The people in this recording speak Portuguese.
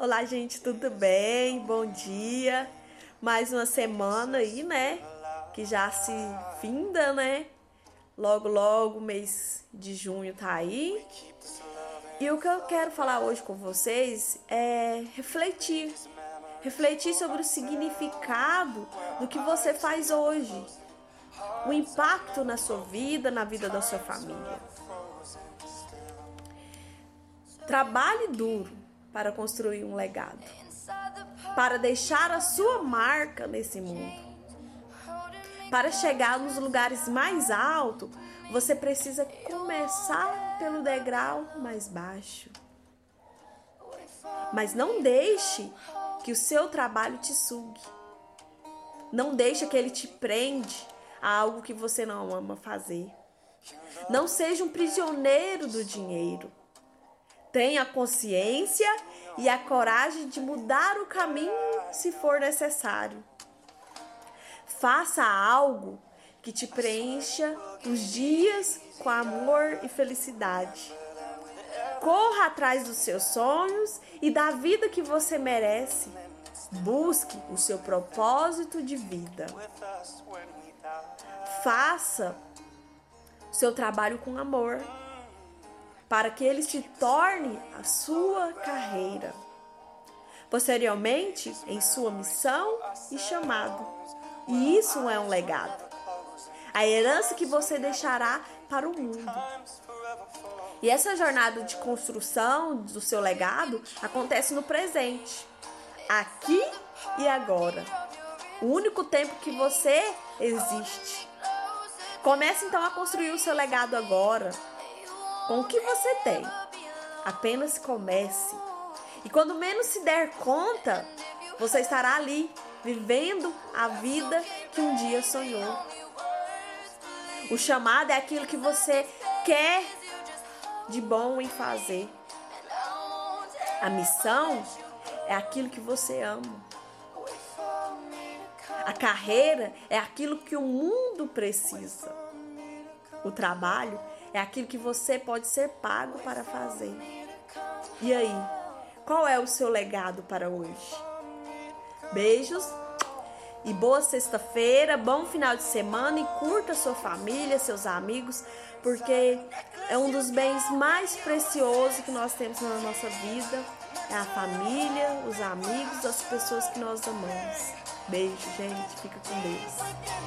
Olá, gente, tudo bem? Bom dia. Mais uma semana aí, né? Que já se finda, né? Logo, logo, mês de junho tá aí. E o que eu quero falar hoje com vocês é refletir. Refletir sobre o significado do que você faz hoje. O impacto na sua vida, na vida da sua família. Trabalhe duro para construir um legado, para deixar a sua marca nesse mundo. Para chegar nos lugares mais altos, você precisa começar pelo degrau mais baixo. Mas não deixe que o seu trabalho te sugue. Não deixe que ele te prende a algo que você não ama fazer. Não seja um prisioneiro do dinheiro. Tenha consciência e a coragem de mudar o caminho se for necessário. Faça algo que te preencha os dias com amor e felicidade. Corra atrás dos seus sonhos e da vida que você merece. Busque o seu propósito de vida. Faça o seu trabalho com amor para que ele se torne a sua carreira. Posteriormente, em sua missão e chamado. E isso é um legado. A herança que você deixará para o mundo. E essa jornada de construção do seu legado acontece no presente, aqui e agora. O único tempo que você existe. Comece então a construir o seu legado agora com o que você tem. Apenas comece. E quando menos se der conta, você estará ali, vivendo a vida que um dia sonhou. O chamado é aquilo que você quer de bom em fazer. A missão é aquilo que você ama. A carreira é aquilo que o mundo precisa. O trabalho é aquilo que você pode ser pago para fazer. E aí, qual é o seu legado para hoje? Beijos e boa sexta-feira, bom final de semana e curta sua família, seus amigos, porque é um dos bens mais preciosos que nós temos na nossa vida. É a família, os amigos, as pessoas que nós amamos. Beijo, gente. Fica com Deus.